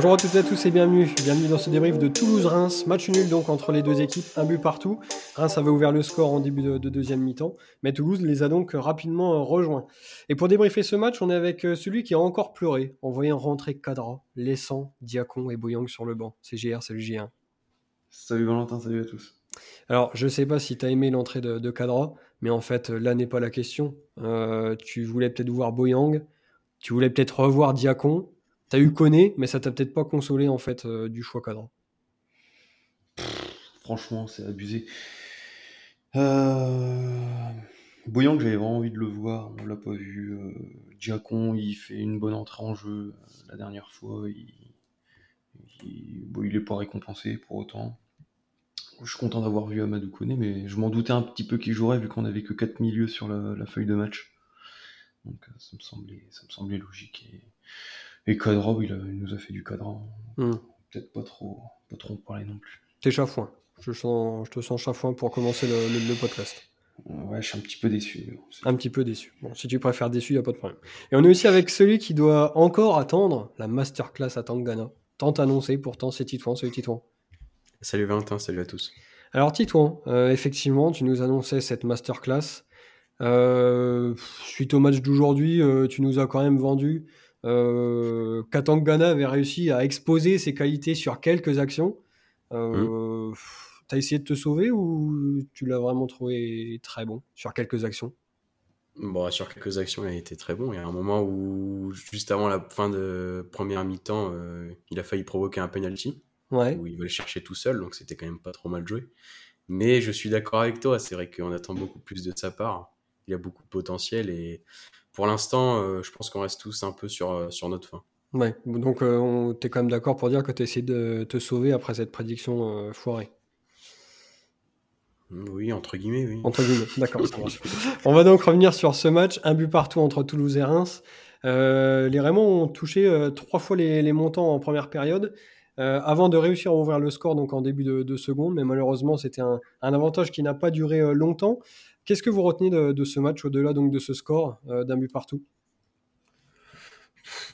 Bonjour à toutes et à tous et bienvenue. Bienvenue dans ce débrief de Toulouse-Reims. Match nul donc entre les deux équipes, un but partout. Reims avait ouvert le score en début de, deuxième mi-temps, mais Toulouse les a donc rapidement rejoints. Et pour débriefer ce match, on est avec euh, celui qui a encore pleuré en voyant rentrer Cadra, laissant Diacon et Boyang sur le banc. C'est GR, salut GR. Salut Valentin, salut à tous. Alors, je sais pas si tu as aimé l'entrée de, de, Cadra, mais en fait, là n'est pas la question. Euh, tu voulais peut-être voir Boyang, tu voulais peut-être revoir Diacon, T'as eu Koné, mais ça t'a peut-être pas consolé en fait euh, du choix cadran. Franchement, c'est abusé. Euh... Boyang, j'avais vraiment envie de le voir, on l'a pas vu. Euh... Il fait une bonne entrée en jeu euh, la dernière fois. Il, il... est pas récompensé pour autant. Je suis content d'avoir vu Amadou Koné, mais je m'en doutais un petit peu qu'il jouerait vu qu'on avait que 4 milieux sur la, feuille de match. Donc euh, ça me semblait, ça me semblait logique. Et et Cadra, il, nous a fait du cadran. Hmm. Peut-être pas trop, pas trop parler non plus. T'es chafouin. Je, sens, je te sens chafouin pour commencer le, podcast. Ouais, je suis un petit peu déçu. Un petit peu déçu. Bon, si tu préfères déçu, il n'y a pas de problème. Et on est aussi avec celui qui doit encore attendre la masterclass à Tangana. Tant annoncé, pourtant, c'est Titouan. Salut Titouan. Salut Valentin, salut à tous. Alors Titouan, euh, effectivement, tu nous annonçais cette masterclass. Euh, suite au match d'aujourd'hui, euh, tu nous as quand même vendu euh, Katangana avait réussi à exposer ses qualités sur quelques actions. Euh, mmh. T'as essayé de te sauver ou tu l'as vraiment trouvé très bon sur quelques actions? Bon, sur quelques actions, il a été très bon. Il y a un moment où, juste avant la fin de première mi-temps, euh, il a failli provoquer un penalty. Ouais. Où il voulait chercher tout seul, donc c'était quand même pas trop mal joué. Mais je suis d'accord avec toi, c'est vrai qu'on attend beaucoup plus de sa part. Il a beaucoup de potentiel et pour l'instant, euh, je pense qu'on reste tous un peu sur, euh, sur notre fin. Ouais, donc euh, tu es quand même d'accord pour dire que tu essaies de te sauver après cette prédiction foirée. Oui, entre guillemets, oui. Entre guillemets, d'accord. On va donc revenir sur ce match. Un but partout entre Toulouse et Reims. les Raymond ont touché trois fois les, montants en première période. avant de réussir à ouvrir le score donc en début de, seconde, mais malheureusement c'était un, un, avantage qui n'a pas duré longtemps. Qu'est-ce que vous retenez de, ce match au-delà donc de ce score euh, d'un but partout?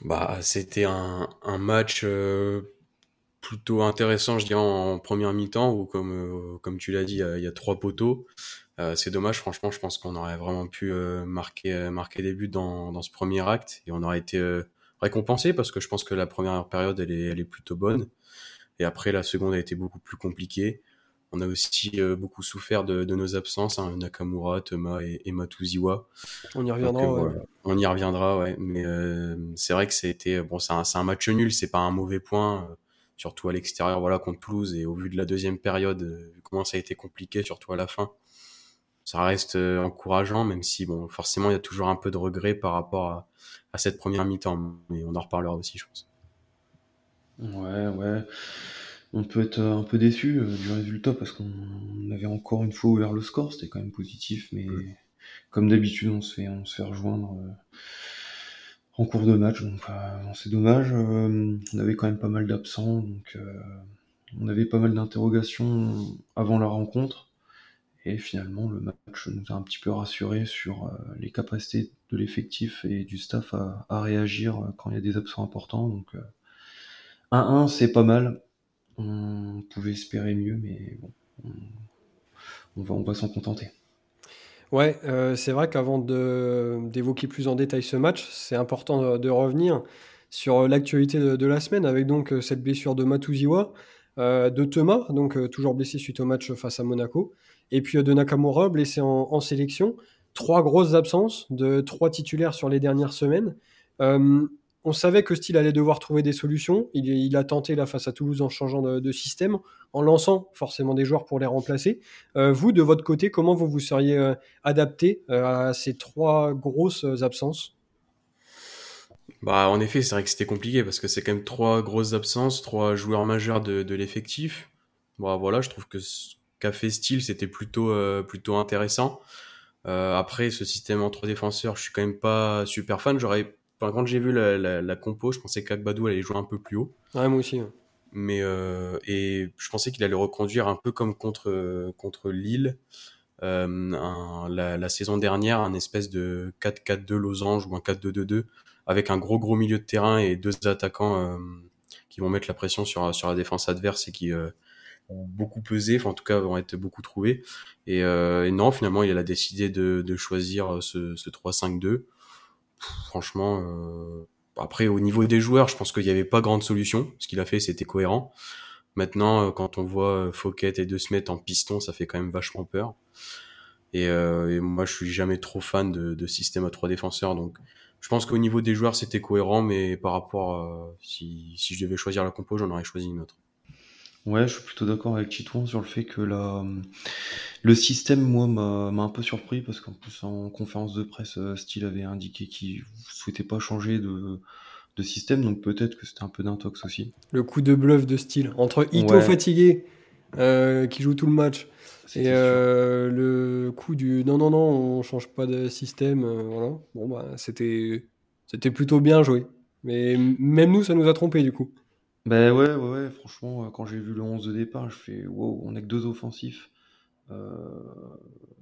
Bah, C'était un, match euh, plutôt intéressant, je dirais, en première mi-temps, où comme, euh, comme tu l'as dit, il y, a trois poteaux. c'est dommage, franchement, je pense qu'on aurait vraiment pu marquer, marquer des buts dans, dans, ce premier acte et on aurait été récompensé parce que je pense que la première période, elle est, elle est plutôt bonne. Et après, la seconde a été beaucoup plus compliquée. On a aussi euh, beaucoup souffert de, nos absences, hein, Nakamura, Thomas et, Matuziwa. On y reviendra. Euh, on y reviendra, ouais. Mais euh, c'est vrai que c'était bon, c'est un, match nul, c'est pas un mauvais point, surtout à l'extérieur, voilà, contre Toulouse. Et au vu de la deuxième période, vu comment ça a été compliqué, surtout à la fin, ça reste encourageant, même si bon, forcément, il y a toujours un peu de regret par rapport à, à cette première mi-temps. Mais on en reparlera aussi, je pense. Ouais, ouais on peut être un peu déçu euh, du résultat parce qu'on avait encore une fois ouvert le score, c'était quand même positif, mais comme d'habitude, on se fait, on se fait rejoindre euh, en cours de match, donc euh, c'est dommage. on avait quand même pas mal d'absents, donc on avait pas mal d'interrogations avant la rencontre. Et finalement, le match nous a un petit peu rassuré sur les capacités de l'effectif et du staff à, à, réagir quand il y a des absents importants. Donc 1-1, c'est pas mal on pouvait espérer mieux, mais bon, on, va, s'en contenter. Ouais, euh, c'est vrai qu'avant d'évoquer plus en détail ce match, c'est important de, revenir sur l'actualité de, la semaine avec donc euh, cette blessure de Matuziwa, euh, de Thomas, donc toujours blessé suite au match face à Monaco, et puis de Nakamura, blessé en, sélection. Trois grosses absences de trois titulaires sur les dernières semaines. On savait que Steele allait devoir trouver des solutions. Il, a tenté là face à Toulouse en changeant de, système, en lançant forcément des joueurs pour les remplacer. Euh, vous, de votre côté, comment vous vous seriez euh, adapté euh, à ces trois grosses absences? Bah, en effet, c'est vrai que c'était compliqué parce que c'est quand même trois grosses absences, trois joueurs majeurs de, l'effectif. Bon, voilà, je trouve que ce qu'a fait Steele, c'était plutôt, intéressant. après, ce système entre défenseurs, je suis quand même pas super fan. J'aurais quand j'ai vu la, compo, je pensais qu'Agbadou allait jouer un peu plus haut. Ouais, moi aussi. Mais euh, et je pensais qu'il allait reconduire un peu comme contre contre Lille euh, la, saison dernière, un espèce de 4-4-2 losange ou un 4-2-2-2 avec un gros gros milieu de terrain et deux attaquants euh, qui vont mettre la pression sur, sur la défense adverse et qui vont beaucoup peser, enfin en tout cas vont être beaucoup trouvés. Et, non, finalement, il a décidé de, de choisir ce, ce 3-5-2. Franchement, après au niveau des joueurs, je pense qu'il n'y avait pas grande solution. Ce qu'il a fait, c'était cohérent. Maintenant, quand on voit Fouquet et De Smet en piston, ça fait quand même vachement peur. Et, euh, et, moi, je suis jamais trop fan de, de système à trois défenseurs. Donc, je pense qu'au niveau des joueurs, c'était cohérent, mais par rapport à si, si je devais choisir la compo, j'en aurais choisi une autre. Ouais, je suis plutôt d'accord avec Chitouan sur le fait que la, le système, moi, m'a un peu surpris parce qu'en plus, en conférence de presse, euh, Steele avait indiqué qu'il souhaitait pas changer de, de système, donc peut-être que c'était un peu d'intox aussi. Le coup de bluff de Steele entre Ito fatigué, euh, qui joue tout le match, et euh, le coup du non, non, non, on change pas de système, euh, voilà. Bon, bah, c'était, c'était plutôt bien joué. Mais même nous, ça nous a trompé du coup. Ben ouais, ouais, ouais, franchement, euh, quand j'ai vu le 11 de départ, je fais wow, on est que deux offensifs.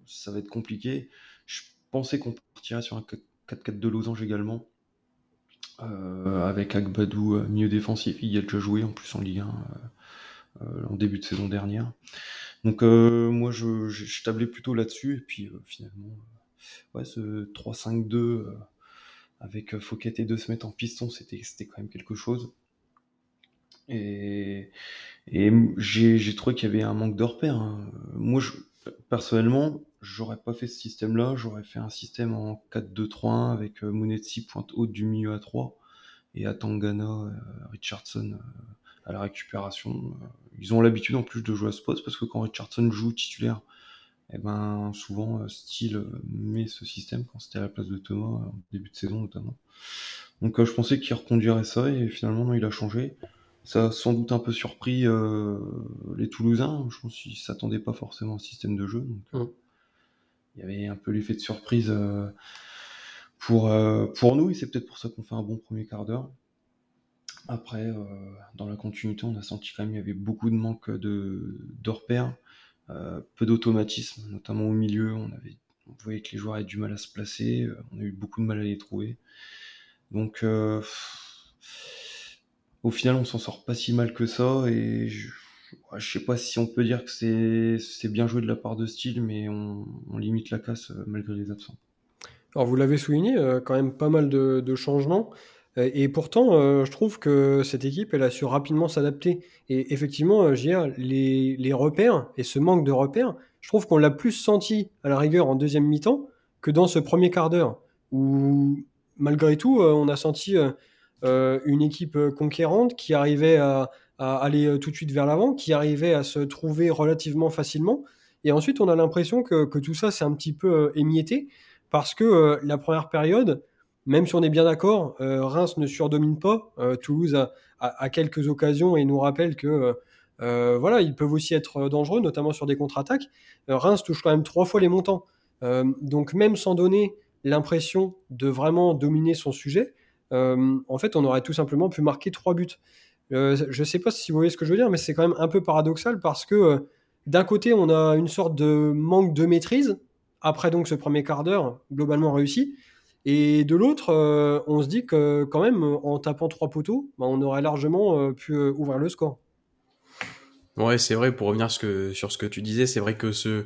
ça va être compliqué. Je pensais qu'on partirait sur un 4-4 de losange également. avec Agbadou mieux défensif, il y a déjà joué en plus en Ligue 1 en début de saison dernière. Donc euh, moi je, tablais plutôt là-dessus et puis euh, finalement euh, ouais ce 3-5-2 avec Fouquet et deux se en piston c'était quand même quelque chose. Et, j'ai trouvé qu'il y avait un manque de repères. Hein. Moi je, personnellement j'aurais pas fait ce système-là, j'aurais fait un système en 4-2-3-1 avec Munetsi pointe haute du milieu à 3 et Atangana, Richardson à la récupération. Euh, ils ont l'habitude en plus de jouer à ce poste parce que quand Richardson joue titulaire, eh ben souvent euh, Steele euh, met ce système quand c'était à la place de Thomas en début de saison notamment. Donc je pensais qu'il reconduirait ça et finalement non, il a changé. Ça a sans doute un peu surpris les Toulousains. Je pense qu'ils s'attendaient pas forcément au système de jeu. Donc, Il y avait un peu l'effet de surprise pour, pour nous et c'est peut-être pour ça qu'on fait un bon premier quart d'heure. Après, euh, dans la continuité, on a senti quand même qu'il y avait beaucoup de manque de, de repères, euh, peu d'automatisme, notamment au milieu. On, avait, on voyait que les joueurs avaient du mal à se placer, euh, on a eu beaucoup de mal à les trouver. Donc, au final, on s'en sort pas si mal que ça. Et je, je sais pas si on peut dire que c'est bien joué de la part de Style, mais on, limite la casse malgré les absents. Alors, vous l'avez souligné, quand même pas mal de, changements. Euh, et pourtant, euh, je trouve que cette équipe, elle a su rapidement s'adapter. Et effectivement, euh, JR, les repères et ce manque de repères, je trouve qu'on l'a plus senti à la rigueur en deuxième mi-temps que dans ce premier quart d'heure, où malgré tout, on a senti une équipe conquérante qui arrivait à, aller tout de suite vers l'avant, qui arrivait à se trouver relativement facilement. Et ensuite, on a l'impression que, tout ça s'est un petit peu émietté, parce que la première période, même si on est bien d'accord, euh, Reims ne surdomine pas. Euh, Toulouse a, quelques occasions et nous rappelle que euh, voilà, ils peuvent aussi être dangereux, notamment sur des contre-attaques. Reims touche quand même trois fois les montants. donc même sans donner l'impression de vraiment dominer son sujet, en fait, on aurait tout simplement pu marquer trois buts. je ne sais pas si vous voyez ce que je veux dire, mais c'est quand même un peu paradoxal parce que d'un côté, on a une sorte de manque de maîtrise après donc ce premier quart d'heure globalement réussi. Et de l'autre, euh, on se dit que quand même, en tapant trois poteaux, bah, on aurait largement euh, pu euh, ouvrir le score. Ouais, c'est vrai, pour revenir sur ce que tu disais, c'est vrai que ce,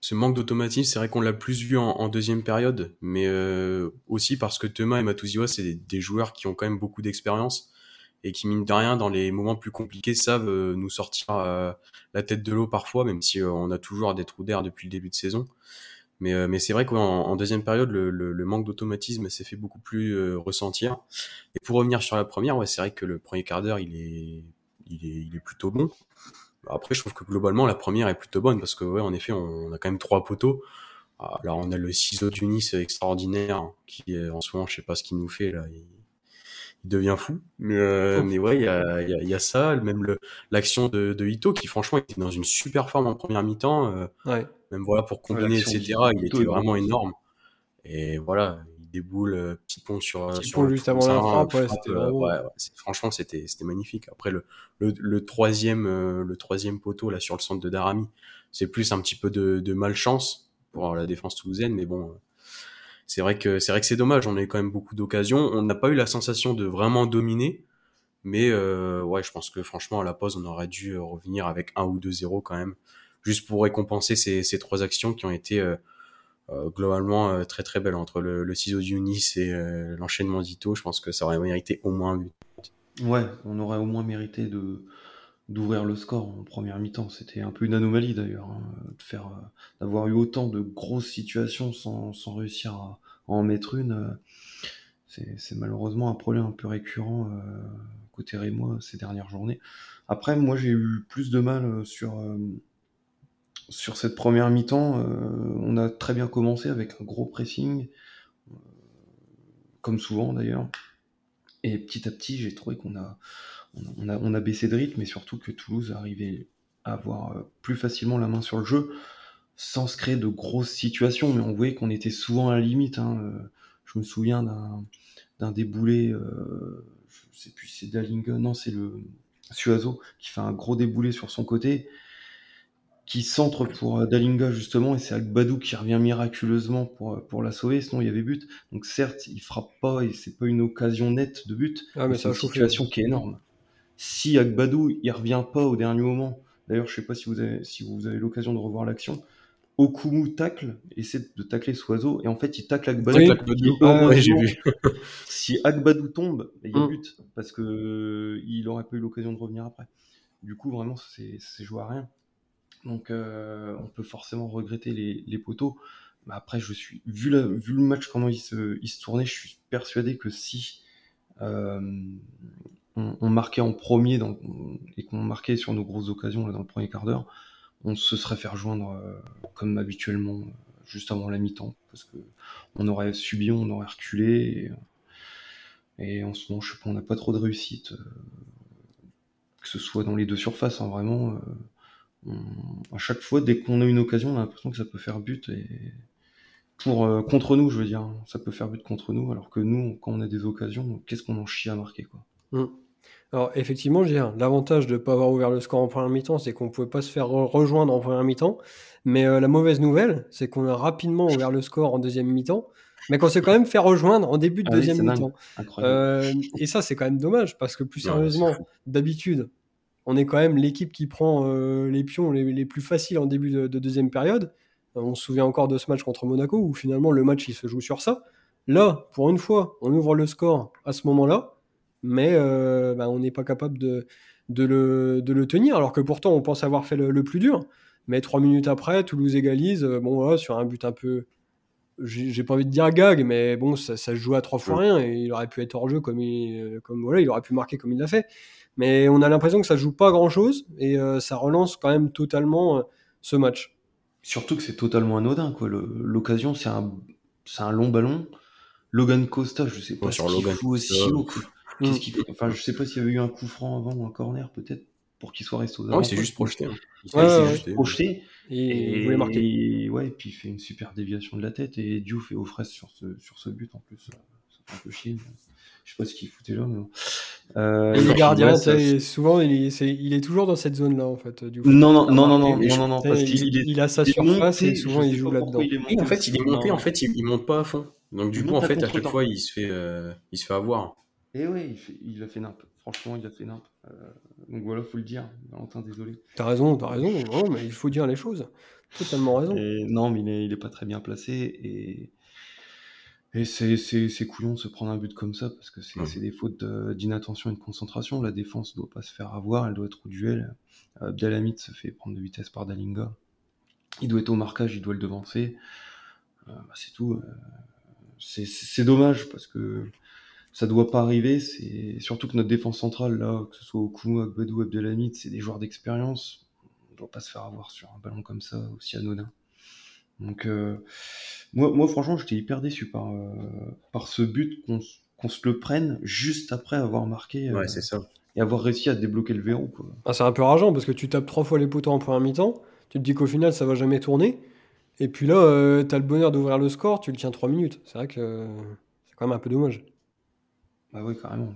ce manque d'automatisme, c'est vrai qu'on l'a plus vu en, deuxième période, mais aussi parce que Thomas et Matuziwa, c'est des, joueurs qui ont quand même beaucoup d'expérience et qui, mine de rien, dans les moments plus compliqués, savent nous sortir la tête de l'eau parfois, même si on a toujours des trous d'air depuis le début de saison. Mais, euh, mais c'est vrai qu'en deuxième période, le, le, manque d'automatisme s'est fait beaucoup plus euh, ressentir. Et pour revenir sur la première, ouais, c'est vrai que le premier quart d'heure, il est, il, est, il est plutôt bon. Après, je trouve que globalement, la première est plutôt bonne parce que, ouais, en effet, on, a quand même trois poteaux. Alors, on a le ciseau Tunis extraordinaire qui, en ce moment, je sais pas ce qu'il nous fait là. Il, devient fou. Mais, euh, mais ouais, il y a, y, a, y a, ça, même l'action de, de Ito qui, franchement, était dans une super forme en première mi-temps. Euh, ouais. Même voilà, pour combiner, etc. Il était vraiment énorme. Et voilà, il déboule, euh, petit pont sur. Petit sur pont juste avant la frappe, ouais, euh, ouais, franchement, c'était c'était magnifique. Après le le, le troisième euh, le troisième poteau là sur le centre de Darami, c'est plus un petit peu de, de malchance pour la défense toulousaine, mais bon. c'est vrai que c'est vrai que c'est dommage. On a eu quand même beaucoup d'occasions. On n'a pas eu la sensation de vraiment dominer, Mais ouais, je pense que franchement, à la pause, on aurait dû revenir avec 1 ou 2-0 quand même, juste pour récompenser ces, ces trois actions qui ont été globalement très très belles entre le, le ciseau d'Unis et l'enchaînement d'Ito. Je pense que ça aurait mérité au moins un but. Ouais, on aurait au moins mérité de d'ouvrir le score en première mi-temps. C'était un peu une anomalie d'ailleurs, hein, euh, d'avoir eu autant de grosses situations sans, sans réussir à, en mettre une. Euh, c'est malheureusement un problème un peu récurrent euh, côté Rémois ces dernières journées. Après, moi j'ai eu plus de mal sur sur cette première mi-temps. on a très bien commencé avec un gros pressing, comme souvent d'ailleurs. Et petit à petit, j'ai trouvé qu'on a on a, baissé de rythme, mais surtout que Toulouse arrivait à avoir euh, plus facilement la main sur le jeu, sans se créer de grosses situations, mais on voyait qu'on était souvent à la limite. Hein. Euh, je me souviens d'un déboulé, euh, je sais plus si c'est non, c'est le Suazo, qui fait un gros déboulé sur son côté, qui centre pour Dalinga justement, et c'est Agbadou qui revient miraculeusement pour, pour la sauver, sinon il y avait but. Donc certes, il frappe pas et c'est pas une occasion nette de but, ah, mais c'est une situation qui est énorme. Si Agbadou il revient pas au dernier moment, d'ailleurs je sais pas si vous avez, si vous avez l'occasion de revoir l'action, Okumu tacle, essaie de tacler Soiseau, et en fait il tacle Agbadou. si Agbadou tombe, il y a mm. but, parce que il aurait pas eu l'occasion de revenir après. Du coup, vraiment, c'est joué à rien. Donc, euh, on peut forcément regretter les, poteaux. Mais après, je suis vu, le match comment il se, tournait, je suis persuadé que si euh, on, marquait en premier et qu'on marquait sur nos grosses occasions dans le premier quart d'heure, on se serait fait rejoindre euh, comme habituellement juste avant la mi-temps parce que on aurait subi, on aurait reculé et, en ce moment je sais pas, on n'a pas trop de réussite que ce soit dans les deux surfaces, hein, vraiment. Euh, à chaque fois, dès qu'on a une occasion, on a l'impression que ça peut faire but et pour contre nous, je veux dire, ça peut faire but contre nous, alors que nous, quand on a des occasions, qu'est-ce qu'on en chie à marquer quoi? Mmh. Alors effectivement, j'ai l'avantage de ne pas avoir ouvert le score en première mi-temps, c'est qu'on ne pouvait pas se faire rejoindre en première mi-temps. Mais euh, la mauvaise nouvelle, c'est qu'on a rapidement ouvert le score en deuxième mi-temps, mais qu'on s'est quand même fait rejoindre en début de ah deuxième mi-temps. Euh, et ça, c'est quand même dommage, parce que plus sérieusement, d'habitude, on est quand même l'équipe qui prend euh, les pions les, plus faciles en début de, de deuxième période. On se souvient encore de ce match contre Monaco, où finalement le match se joue sur ça. Là, pour une fois, on ouvre le score à ce moment-là mais euh, bah, on n'est pas capable de, de, le, de, le, tenir, alors que pourtant on pense avoir fait le, plus dur. Mais trois minutes après, Toulouse égalise, euh, bon voilà, sur un but un peu, j'ai pas envie de dire gag, mais bon, ça, ça se joue à trois fois rien et il aurait pu être hors jeu comme il, euh, comme voilà, il aurait pu marquer comme il l'a fait. Mais on a l'impression que ça joue pas grand chose et ça relance quand même totalement ce match. Surtout que c'est totalement anodin, quoi. L'occasion, c'est un, un long ballon. Logan Costa, je sais pas, sur Logan aussi haut. Mm. Enfin, je sais pas s'il y avait eu un coup franc avant ou un corner, peut-être, pour qu'il soit resté aux Ah oui, c'est juste projeté. Hein. Il s'est juste projeté. Et, il voulait marquer. ouais, et puis il fait une super déviation de la tête et Diouf fait aux fraises sur ce, sur ce but en plus. Ça fait un peu chier. Je sais pas ce qu'il foutait là, mais Euh, le gardien, souvent, il est, il est, toujours dans cette zone-là, en fait. Non, non, non, non, non, non, non, parce qu'il il, il, a sa surface et souvent il joue là-dedans. En fait, il est monté, en fait, il, monte pas à fond. Donc, du coup, en fait, à chaque fois, il se fait, euh, il se fait avoir. Et oui, il, a fait nimp. Franchement, il a fait nimp. Euh, donc voilà, faut le dire. Valentin, désolé. T'as raison, t'as raison. Non, mais il faut dire les choses. Totalement raison. non, mais il est, il est, pas très bien placé. Et, et c'est couillon de se prendre un but comme ça parce que c'est des fautes d'inattention et de concentration. La défense doit pas se faire avoir, elle doit être au duel. Euh, se fait prendre de vitesse par Dalinga. Il doit être au marquage, il doit le devancer. Euh, bah, c'est tout. Euh, c'est dommage parce que ça doit pas arriver. C'est surtout que notre défense centrale là, que ce soit Okumu, Agbadou, Abdelhamid, c'est des joueurs d'expérience. On doit pas se faire avoir sur un ballon comme ça aussi anodin. Donc euh, moi, moi franchement, j'étais hyper déçu par euh, par ce but qu'on se le prenne juste après avoir marqué. Euh, ouais, c'est ça. Et avoir réussi à débloquer le verrou. Ah, c'est un peu rageant parce que tu tapes trois fois les poteaux en première mi-temps. Tu te dis qu'au final, ça va jamais tourner. Et puis là, tu as le bonheur d'ouvrir le score, tu le tiens trois minutes. C'est vrai que c'est quand même un peu dommage. Bah oui, carrément.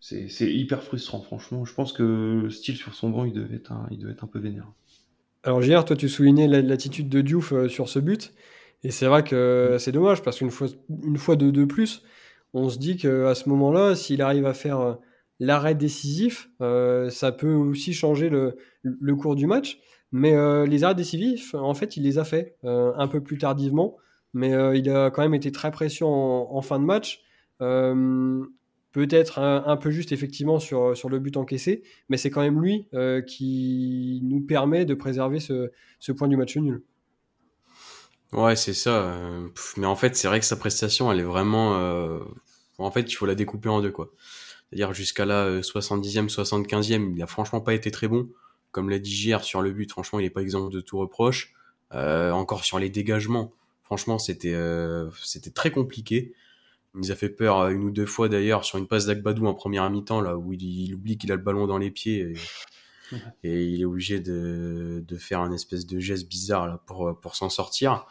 C'est hyper frustrant, franchement. Je pense que style sur son banc, il devait être un, il devait être un peu vénère. Alors, JR, toi, tu soulignais l'attitude de Diouf euh, sur ce but. Et c'est vrai que c'est dommage parce qu'une fois, une fois de, de plus, on se dit qu'à ce moment-là, s'il arrive à faire l'arrêt décisif, ça peut aussi changer le, le cours du match. Mais les arrêts décisifs, en fait, il les a fait un peu plus tardivement. Mais il a quand même été très précieux en, fin de match. Peut-être un, peu juste effectivement sur, sur le but encaissé, mais c'est quand même lui qui nous permet de préserver ce, ce point du match nul. Ouais, c'est ça. mais en fait, c'est vrai que sa prestation, elle est vraiment. En fait, il faut la découper en deux, quoi. C'est-à-dire jusqu'à la 70e, 75e, il a franchement pas été très bon. Comme l'a dit JR sur le but, franchement, il est pas exemple de tout reproche. encore sur les dégagements, franchement, c'était c'était très compliqué. Il nous a fait peur une ou deux fois d'ailleurs sur une passe d'Agbadou en première mi-temps, là où il, oublie qu'il a le ballon dans les pieds et, il est obligé de, de, faire un espèce de geste bizarre là pour, pour s'en sortir.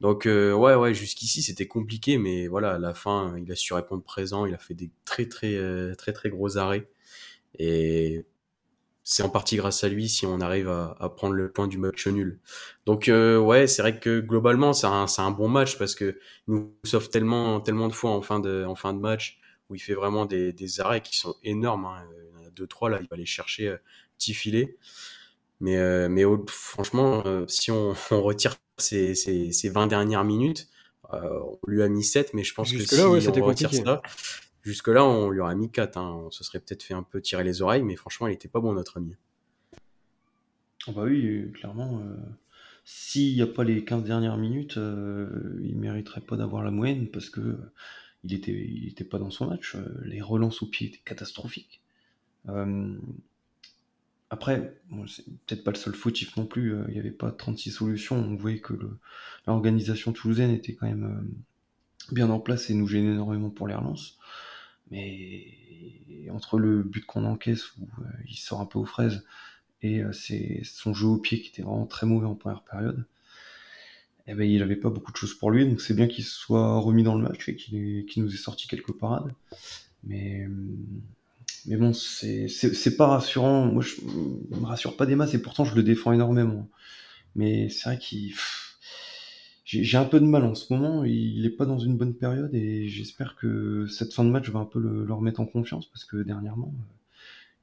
Donc euh, ouais, ouais, jusqu'ici c'était compliqué, mais voilà, à la fin, il a su répondre présent, il a fait des très très euh, très très gros arrêts et c'est en partie grâce à lui si on arrive à, à prendre le point du match nul. Donc euh, ouais, c'est vrai que globalement c'est un, un bon match parce que nous sauve tellement tellement de fois en fin de en fin de match où il fait vraiment des, des arrêts qui sont énormes. Hein. Il y en a deux trois là, il va aller chercher euh, petit filet. Mais euh, mais franchement, si on, on retire ces, ces, ces 20 dernières minutes, on lui a mis 7, mais je pense que si on retire ça, Jusque-là, on lui aurait mis 4. Hein. On se serait peut-être fait un peu tirer les oreilles, mais franchement, il était pas bon, notre ami. Oh bah oui, clairement. Euh, s'il n'y a pas les 15 dernières minutes, euh, il mériterait pas d'avoir la moyenne parce que euh, il était, il était pas dans son match. Les relances au pied étaient catastrophiques. après, c'est peut-être pas le seul fautif non plus. Il n'y avait pas 36 solutions. On voyait que l'organisation toulousaine était quand même bien en place et nous gênait énormément pour les relances. Mais entre le but qu'on encaisse où euh, il sort un peu aux fraises et euh, c'est son jeu au pied qui était vraiment très mauvais en première période, eh ben, il n'avait pas beaucoup de choses pour lui, donc c'est bien qu'il soit remis dans le match et qu'il nous ait sorti quelques parades. Mais, mais bon, c'est pas rassurant. Moi, je, me rassure pas des masses et pourtant je le défends énormément. Mais c'est vrai qu'il j'ai un peu de mal en ce moment. Il est pas dans une bonne période et j'espère que cette fin de match va un peu le, remettre en confiance parce que dernièrement, euh,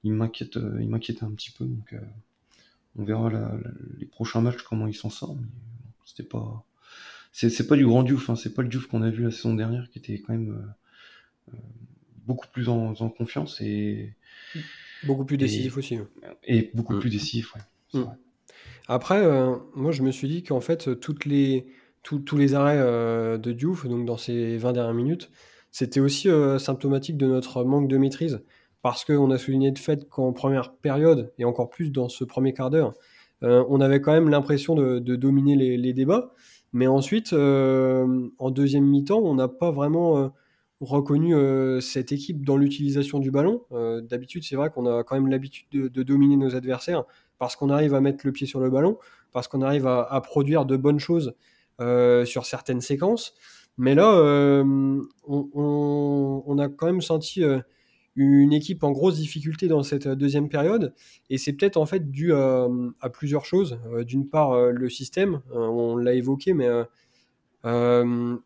il m'inquiète, euh, il m'inquiétait un petit peu. Donc, euh, on verra les prochains matchs comment il s'en sort. Mais c'était pas, c'est pas du grand Diouf. Hein, c'est pas le Diouf qu'on a vu la saison dernière qui était quand même beaucoup plus en, confiance et beaucoup plus décisif aussi. Et beaucoup mm. plus décisif, ouais. Mm. Après, moi, je me suis dit qu'en fait, toutes les tous les arrêts euh, de Diouf, donc dans ces 20 dernières minutes, c'était aussi euh, symptomatique de notre manque de maîtrise. Parce qu'on a souligné de fait qu'en première période, et encore plus dans ce premier quart d'heure, euh, on avait quand même l'impression de, dominer les, débats. Mais ensuite, en deuxième mi-temps, on n'a pas vraiment reconnu cette équipe dans l'utilisation du ballon. D'habitude, c'est vrai qu'on a quand même l'habitude de, dominer nos adversaires parce qu'on arrive à mettre le pied sur le ballon, parce qu'on arrive à, produire de bonnes choses sur certaines séquences. Mais là, euh, on, a quand même senti euh, une équipe en grosse difficulté dans cette deuxième période. Et c'est peut-être en fait dû à, plusieurs choses. D'une part, le système, on l'a évoqué, mais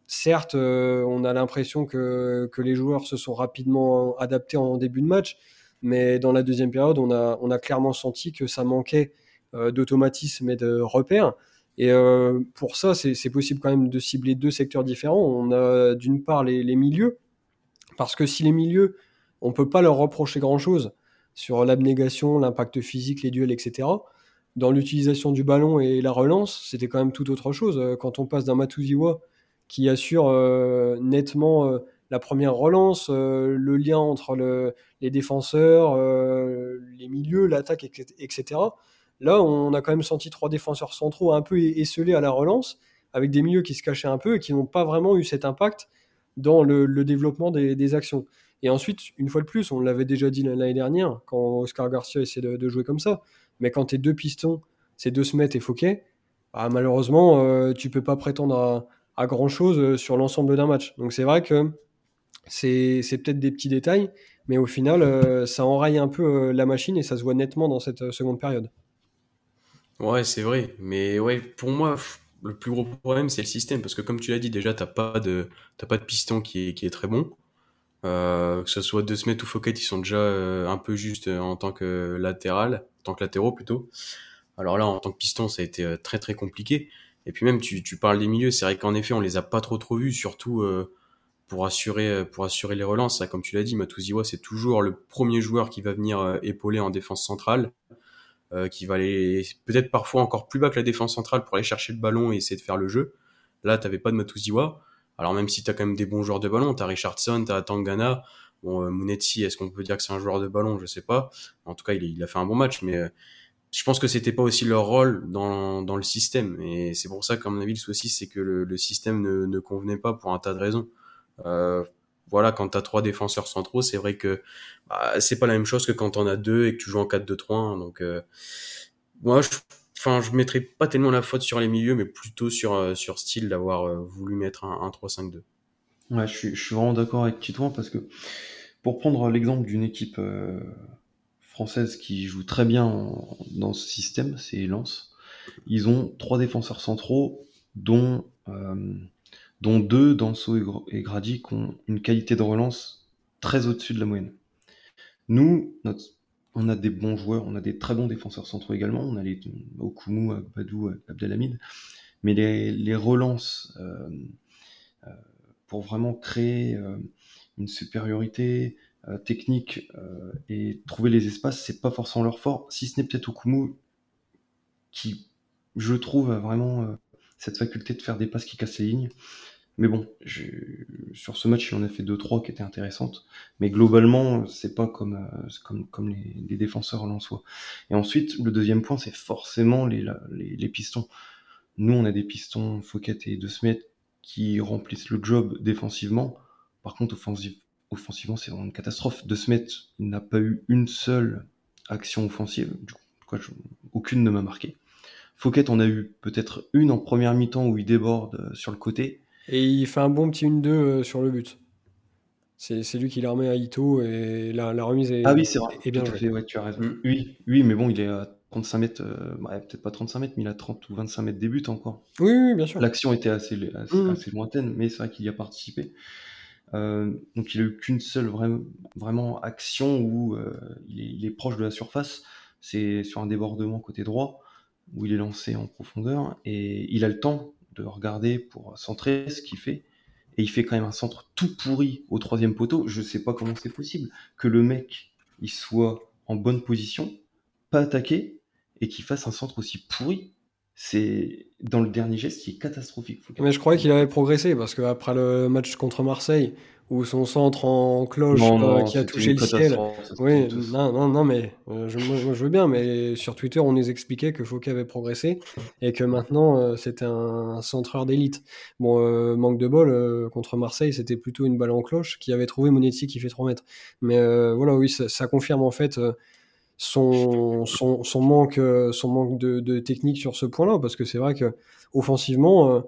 certes, on a l'impression que, que, les joueurs se sont rapidement adaptés en début de match. Mais dans la deuxième période, on a, on a clairement senti que ça manquait d'automatisme et de repères. Et euh, pour ça, c'est possible quand même de cibler deux secteurs différents. On a d'une part les, milieux, parce que si les milieux, on peut pas leur reprocher grand-chose sur l'abnégation, l'impact physique, les duels, etc. Dans l'utilisation du ballon et la relance, c'était quand même tout autre chose. Euh, quand on passe d'un Matuziwa qui assure euh, nettement la première relance, le lien entre le, les défenseurs, les milieux, l'attaque, etc Là, on a quand même senti trois défenseurs centraux un peu esselés à la relance, avec des milieux qui se cachaient un peu et qui n'ont pas vraiment eu cet impact dans le, développement des, actions. Et ensuite, une fois de plus, on l'avait déjà dit l'année dernière, quand Oscar Garcia essaie de, jouer comme ça, mais quand tes deux pistons, c'est deux Smet et Fouquet, bah, malheureusement, euh, tu peux pas prétendre à, grand-chose euh, sur l'ensemble d'un match. Donc c'est vrai que c'est peut-être des petits détails, mais au final, euh, ça enraye un peu la machine et ça se voit nettement dans cette seconde période. Ouais, c'est vrai. Mais ouais, pour moi, le plus gros problème, c'est le système. Parce que comme tu l'as dit, déjà, t'as pas de, t'as pas de piston qui est, qui est très bon. que ce soit De Smet ou Fouquet, ils sont déjà un peu juste en tant que latéral, en tant que latéraux plutôt. Alors là, en tant que piston, ça a été très très compliqué. Et puis même, tu, tu parles des milieux, c'est vrai qu'en effet, on les a pas trop trop vus, surtout pour assurer pour assurer les relances. comme tu l'as dit, Matuziwa, c'est toujours le premier joueur qui va venir épauler en défense centrale. Euh, qui va aller peut-être parfois encore plus bas que la défense centrale pour aller chercher le ballon et essayer de faire le jeu. Là, t'avais pas de Matuziwa. Alors même si t'as quand même des bons joueurs de ballon, t'as Richardson, t'as Tangana, bon euh, est-ce qu'on peut dire que c'est un joueur de ballon? Je sais pas. En tout cas, il, a fait un bon match, mais euh, je pense que c'était pas aussi leur rôle dans, dans le système. Et c'est pour ça qu'à mon avis, le souci, c'est que le, le système ne, ne, convenait pas pour un tas de raisons. Euh, voilà, quand tu as trois défenseurs centraux, c'est vrai que bah, c'est pas la même chose que quand on a deux et que tu joues en 4-2-3. Donc, euh, moi, je, enfin, je mettrais pas tellement la faute sur les milieux, mais plutôt sur, euh, sur style d'avoir euh, voulu mettre un, 3-5-2. Ouais, je suis, je suis vraiment d'accord avec Titouan parce que pour prendre l'exemple d'une équipe française qui joue très bien dans ce système, c'est Lens. Ils ont trois défenseurs centraux, dont dont deux, Danso et Grady, qui ont une qualité de relance très au-dessus de la moyenne. Nous, on a des bons joueurs, on a des très bons défenseurs centraux également, on a les Okumu, Badou, Abdelhamid, mais les, relances euh, euh, pour vraiment créer euh, une supériorité technique et trouver les espaces, c'est pas forcément leur fort, si ce n'est peut-être Okumu qui, je trouve, a vraiment cette faculté de faire des passes qui cassent les lignes. Mais bon, sur ce match, il en a fait 2-3 qui étaient intéressantes. Mais globalement, c'est pas comme, euh, comme, les, défenseurs soi. Et ensuite, le deuxième point, c'est forcément les, les, les, pistons. Nous, on a des pistons Fouquet et De Smet qui remplissent le job défensivement. Par contre, offensivement, c'est vraiment une catastrophe. De Smet n'a pas eu une seule action offensive. Du coup, aucune ne m'a marqué. Fouquet en a eu peut-être une en première mi-temps où il déborde euh, sur le côté. Et il fait un bon petit 1-2 euh, sur le but. C'est lui qui la remet à Ito et la, la remise est, ah oui, c'est vrai. bien fait, ouais, tu as raison. Mm. Oui, oui, mais bon, il est à 35 mètres, euh, peut-être pas 35 mètres, mais il a 30 ou 25 mètres des buts encore. Oui, oui bien sûr. L'action était assez, mm. assez, lointaine, mais c'est vrai qu'il y a participé. Euh, donc il a eu qu'une seule vraie, vraiment action où il est, il, est, proche de la surface. C'est sur un débordement côté droit où il est lancé en profondeur et il a le temps de regarder pour centrer ce qu'il fait. Et il fait quand même un centre tout pourri au troisième poteau. Je sais pas comment c'est possible que le mec il soit en bonne position, pas attaqué, et qu'il fasse un centre aussi pourri. C'est dans le dernier geste qui est catastrophique. Mais je croyais qu'il avait progressé parce qu'après le match contre Marseille, ou son centre en cloche euh, qui a touché le ciel. Oui, non, non, non, mais euh, je, moi, je veux bien, mais sur Twitter, on nous expliquait que Fouquet avait progressé et que maintenant euh, c'était un, centreur d'élite. Bon, manque de bol, contre Marseille, c'était plutôt une balle en cloche qui avait trouvé Monetti qui fait 3 mètres. Mais voilà, oui, ça, ça, confirme en fait son, son, son, manque, son manque de, de technique sur ce point-là, parce que c'est vrai que offensivement.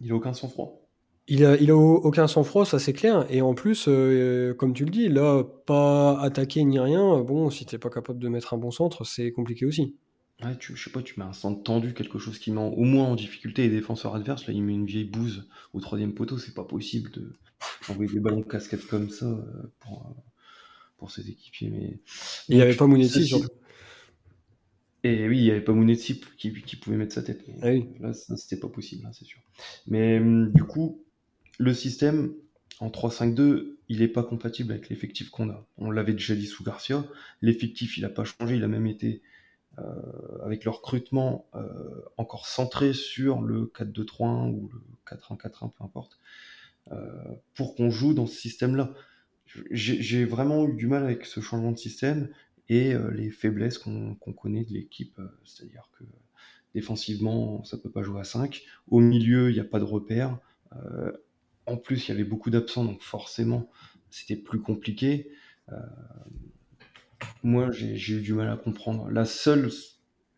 il a aucun sang-froid. Il a, il a aucun sang-froid, ça c'est clair. Et en plus, euh, comme tu le dis, là, pas attaqué ni rien. Bon, si t'es pas capable de mettre un bon centre, c'est compliqué aussi. Ouais, tu, je sais pas, tu mets un centre tendu, quelque chose qui met au moins en difficulté les défenseurs adverses. Là, il met une vieille bouse au troisième poteau. C'est pas possible de envoyer des ballons de casquette comme ça euh, pour, euh, pour ses équipiers. Mais il n'y avait pas Mounetti surtout. Et oui, il n'y avait pas Mounetti qui, qui, pouvait mettre sa tête. Ah oui. Là, c'était pas possible, hein, c'est sûr. Mais hum, du coup, le système en 3-5-2, il n'est pas compatible avec l'effectif qu'on a. On l'avait déjà dit sous Garcia, l'effectif il n'a pas changé, il a même été euh, avec le recrutement euh, encore centré sur le 4-2-3-1 ou le 4-1-4-1, peu importe, euh, pour qu'on joue dans ce système-là. J'ai vraiment eu du mal avec ce changement de système et les faiblesses qu'on connaît de l'équipe, c'est-à-dire que défensivement, ça peut pas jouer à 5. Au milieu, il n'y a pas de repère. En plus, il y avait beaucoup d'absents, donc forcément, c'était plus compliqué. Euh, moi, j'ai eu du mal à comprendre. La seule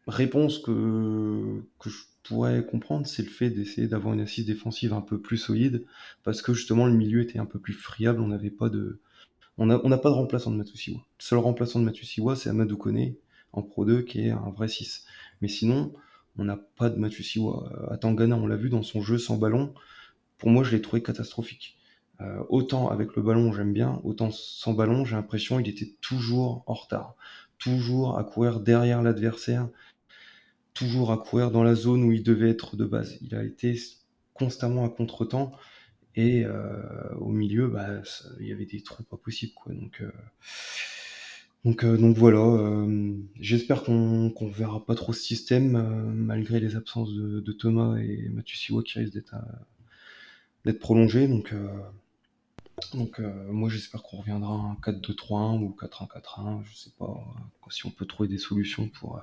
réponse que, que je pourrais comprendre, c'est le fait d'essayer d'avoir une assise défensive un peu plus solide, parce que justement, le milieu était un peu plus friable. On n'avait pas de, on n'a pas de remplaçant de Matusiwa. Le seul remplaçant de Matusiwa, c'est Amadou Kone en Pro 2, qui est un vrai 6. Mais sinon, on n'a pas de Matusiwa. À Tangana, on l'a vu dans son jeu sans ballon pour moi, je l'ai trouvé catastrophique. autant avec le ballon, j'aime bien, autant sans ballon, j'ai l'impression il était toujours en retard, toujours à courir derrière l'adversaire, toujours à courir dans la zone où il devait être de base. Il a été constamment à contre-temps et au milieu, bah, il y avait des trous pas possibles. Quoi. Donc, euh, voilà, euh, j'espère qu'on verra pas trop ce système, euh, malgré les absences de, de Thomas et Mathieu Siwa qui risquent d'être d'être prolongés. Donc, donc moi j'espère qu'on reviendra un 4-2-3-1 ou 4-1-4-1, je sais pas si on peut trouver des solutions pour,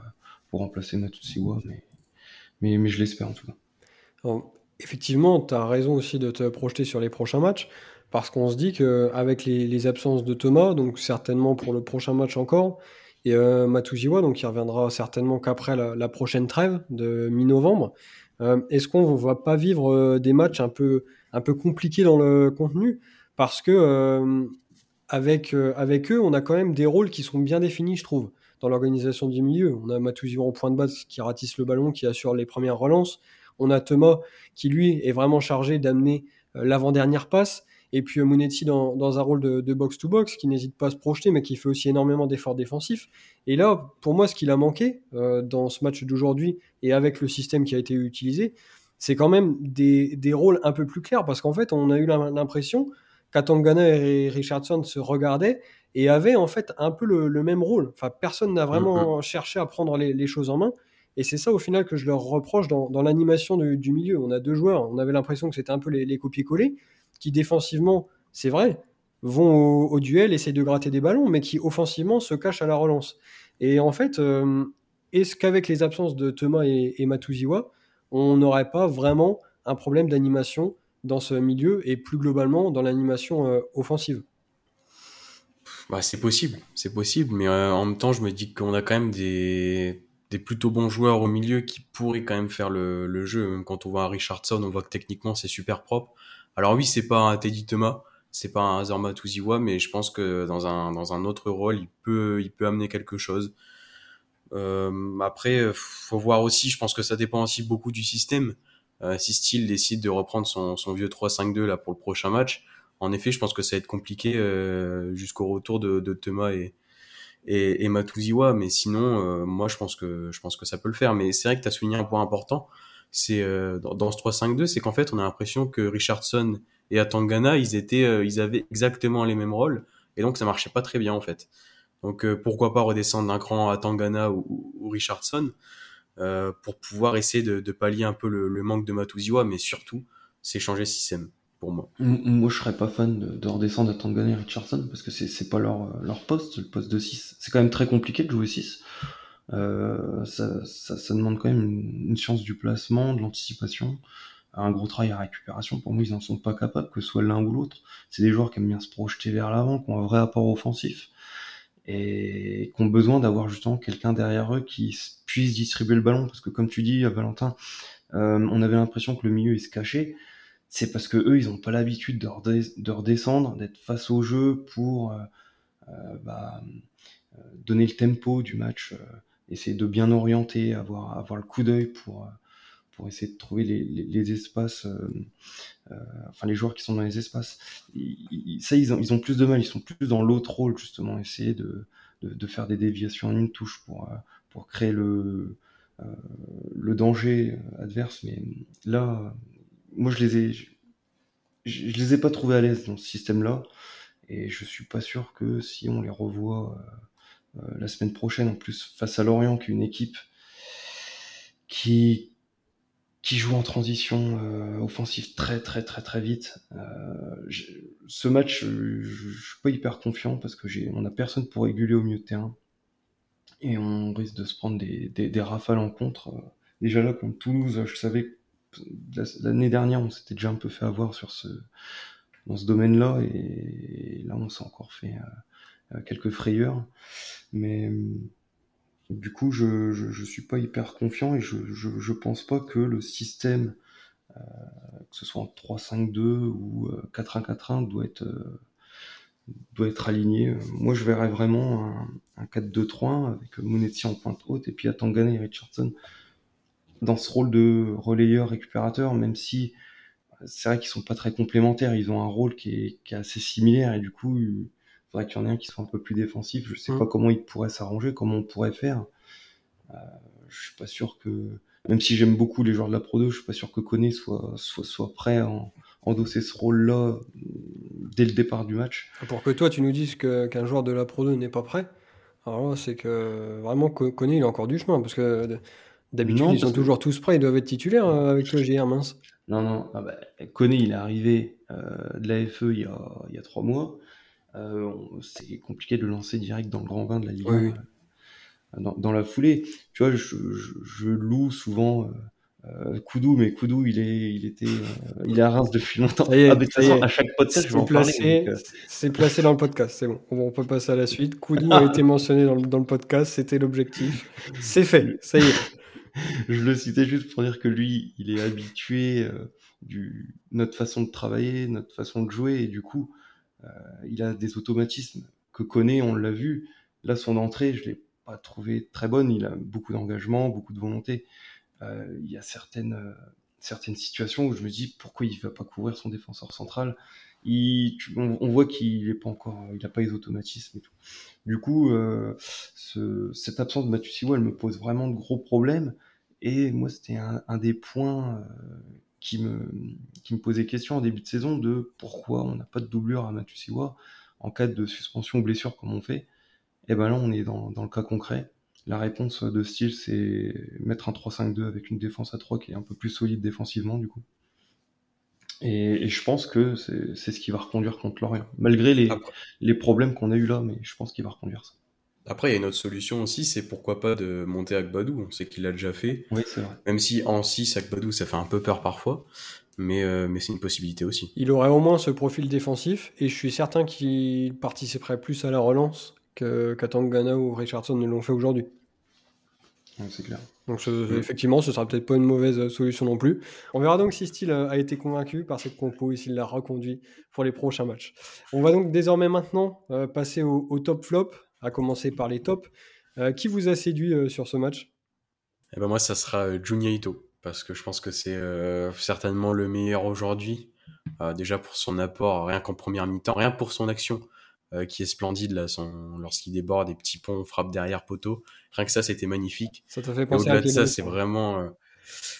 pour remplacer Mathieu Siwa, mais, mais, mais je l'espère en tout cas. effectivement, tu as raison aussi de te projeter sur les prochains matchs parce qu'on se dit qu'avec les, les absences de Thomas, donc certainement pour le prochain match encore, et euh, Matuziwa, donc il reviendra certainement qu'après la, prochaine trêve de mi-novembre, euh, est-ce qu'on ne va pas vivre euh, des matchs un peu, un peu compliqués dans le contenu Parce que euh, avec, avec eux, on a quand même des rôles qui sont bien définis, je trouve, dans l'organisation du milieu. On a Matuziwa en point de base qui ratisse le ballon, qui assure les premières relances. On a Thomas qui, lui, est vraiment chargé d'amener l'avant-dernière passe. Et puis euh, Monetti dans, dans un rôle de box-to-box qui n'hésite pas à se projeter, mais qui fait aussi énormément d'efforts défensifs. Et là, pour moi, ce qu'il a manqué euh, dans ce match d'aujourd'hui et avec le système qui a été utilisé, c'est quand même des, des, rôles un peu plus clairs, parce qu'en fait, on a eu l'impression qu'Atangana et Richardson se regardaient et avaient en fait un peu le, même rôle. Enfin, personne n'a vraiment mm-hmm. cherché à prendre les, les, choses en main. Et c'est ça au final que je leur reproche dans, dans l'animation du, du, milieu. On a deux joueurs, on avait l'impression que c'était un peu les, les copier-coller qui défensivement, c'est vrai, vont au, duel, essayent de gratter des ballons, mais qui offensivement se cachent à la relance. Et en fait, euh, est-ce qu'avec les absences de Thomas et, et Matuziwa, on n'aurait pas vraiment un problème d'animation dans ce milieu et plus globalement dans l'animation euh, offensive bah, C'est possible, c'est possible, mais euh, en même temps, je me dis qu'on a quand même des, des plutôt bons joueurs au milieu qui pourraient quand même faire le, le jeu. Même quand on voit un Richardson, on voit que techniquement c'est super propre. Alors oui, c'est pas un Teddy Thomas, c'est pas un Azor Matuziwa, mais je pense que dans un, dans un autre rôle, il peut, il peut amener quelque chose. Euh, après, faut voir aussi, je pense que ça dépend aussi beaucoup du système. Euh, si Steele décide de reprendre son, son vieux 3-5-2 là pour le prochain match, en effet, je pense que ça va être compliqué euh, jusqu'au retour de, de, Thomas et, et, et Matuziwa. Mais sinon, euh, moi, je pense que je pense que ça peut le faire. Mais c'est vrai que tu as souligné un point important c'est euh, dans, ce 3-5-2, c'est qu'en fait, on a l'impression que Richardson et Atangana, ils étaient, euh, ils avaient exactement les mêmes rôles, et donc ça marchait pas très bien en fait. Donc euh, pourquoi pas redescendre d'un cran à Tangana ou, Richardson pour pouvoir essayer de, pallier un peu le, manque de Matuziwa, mais surtout, c'est changer système pour moi. Moi, je serais pas fan de, redescendre à Tangana et Richardson parce que c'est pas leur, leur poste, le poste de 6. C'est quand même très compliqué de jouer 6. Euh, ça, ça, ça, demande quand même une, science du placement, de l'anticipation, un gros travail à récupération. Pour moi, ils n'en sont pas capables, que ce soit l'un ou l'autre. C'est des joueurs qui aiment bien se projeter vers l'avant, qui ont un vrai apport offensif et qui ont besoin d'avoir justement quelqu'un derrière eux qui puisse distribuer le ballon. Parce que comme tu dis, Valentin, euh, on avait l'impression que le milieu il se cachait. C'est parce que eux, ils n'ont pas l'habitude de, de, redescendre, d'être face au jeu pour euh, euh bah, euh, donner le tempo du match essayer de bien orienter, avoir, avoir le coup d'œil pour, euh, pour essayer de trouver les, les, espaces, euh, euh, enfin les joueurs qui sont dans les espaces. ça, ils ont, ils ont plus de mal, ils sont plus dans l'autre rôle, justement, essayer de, de, faire des déviations en une touche pour, pour créer le, le danger adverse. Mais là, moi, je les ai, je, les ai pas trouvés à l'aise dans ce système-là. Et je suis pas sûr que si on les revoit euh, la semaine prochaine, en plus face à Lorient, qui est une équipe qui, qui joue en transition euh, offensive très très très très vite. Euh, ce match, je, je, suis pas hyper confiant parce que j'ai, on a personne pour réguler au milieu de terrain et on risque de se prendre des, des, rafales en contre. Déjà là contre Toulouse, je savais l'année dernière on s'était déjà un peu fait avoir sur ce dans ce domaine-là et, là on s'est encore fait euh, quelques frayeurs. Mais euh, du coup, je, je, suis pas hyper confiant et je, je pense pas que le système, euh, que ce soit en 3-5-2 ou 4-1-4-1, doit être doit être aligné. Moi, je verrais vraiment un, un 4-2-3 avec Monetti en pointe haute et puis Atangana et Richardson dans ce rôle de relayeur récupérateur, même si c'est vrai qu'ils sont pas très complémentaires. Ils ont un rôle qui est, qui est assez similaire et du coup, faudrait qu'il y en ait un qui soit un peu plus défensif. Je sais Mm. pas comment ils pourraient s'arranger, comment on pourrait faire. Euh, je suis pas sûr que, même si j'aime beaucoup les joueurs de la Pro 2, je suis pas sûr que Koné soit, soit, soit prêt à en- endosser ce rôle-là euh, dès le départ du match. Pour que toi, tu nous dises qu'un joueur de la Pro 2 n'est pas prêt, alors là, c'est que vraiment, Ko- Koné, il a encore du chemin. Parce que d'habitude, ils sont que- toujours tous prêts. Ils doivent être titulaires euh, avec toi, JR, mince. Non, non, ah bah, Koné, il est arrivé euh, de la FE il y a, il y a trois mois. Euh, c'est compliqué de le lancer direct dans le grand bain de la Ligue 1 Oui, oui. euh, dans, dans la foulée. Tu vois, je, je, je loue souvent euh, Koudou, mais Koudou, il, est, il était, il est à Reims depuis longtemps. Est, ah, mais de toute ça y façon, est. à chaque podcast, je vais placé, c'est placé dans le podcast, c'est bon. On peut passer à la suite. Koudou a été mentionné dans le, dans le podcast, c'était l'objectif. C'est fait, ça y est. je le citais juste pour dire que lui, il est habitué euh, du notre façon de travailler, notre façon de jouer, et du coup, il a des automatismes que connaît, on l'a vu. Là, son entrée, je l'ai pas trouvé très bonne. Il a beaucoup d'engagement, beaucoup de volonté. Euh, il y a certaines euh, certaines situations où je me dis pourquoi il va pas couvrir son défenseur central? On, voit qu'il est pas encore, il a pas les automatismes. Du coup, euh, ce- cette absence de Matusiwa, elle me pose vraiment de gros problèmes. Et moi, c'était un, des points euh, qui, me, qui me posait question en début de saison de pourquoi on n'a pas de doublure à Matusiwa en cas de suspension ou blessure comme on fait. Et ben là, on est dans, dans le cas concret. La réponse de style, c'est mettre un 3-5-2 avec une défense à 3 qui est un peu plus solide défensivement, du coup. Et, et je pense que c'est ce qui va reconduire contre Lorient. Malgré les, les problèmes qu'on a eu là, mais je pense qu'il va reconduire ça. Après, il y a une autre solution aussi, c'est pourquoi pas de monter Akbadou. On sait qu'il l'a déjà fait. Oui, c'est vrai. Même si en 6, Akbadou, ça fait un peu peur parfois. Mais, euh, mais c'est une possibilité aussi. Il aurait au moins ce profil défensif et je suis certain qu'il participerait plus à la relance que qu'Atangana ou Richardson ne l'ont fait aujourd'hui. Ouais, c'est clair. Donc ce- Mm. effectivement, ce sera peut-être pas une mauvaise solution non plus. On verra donc si Steele a été convaincu par cette compo et s'il l'a reconduit pour les prochains matchs. On va donc désormais maintenant euh, passer au, au top flop, à commencer par les tops. Euh, qui vous a séduit euh, sur ce match? Et ben moi, ça sera euh, Junya Ito, parce que je pense que c'est certainement le meilleur aujourd'hui. Déjà pour son apport, rien qu'en première mi-temps, rien pour son action, qui est splendide là, son... lorsqu'il déborde, des petits ponts, frappe derrière poteau. Rien que ça, c'était magnifique. Ça t'a fait penser à au-delà de ça, c'est vraiment euh,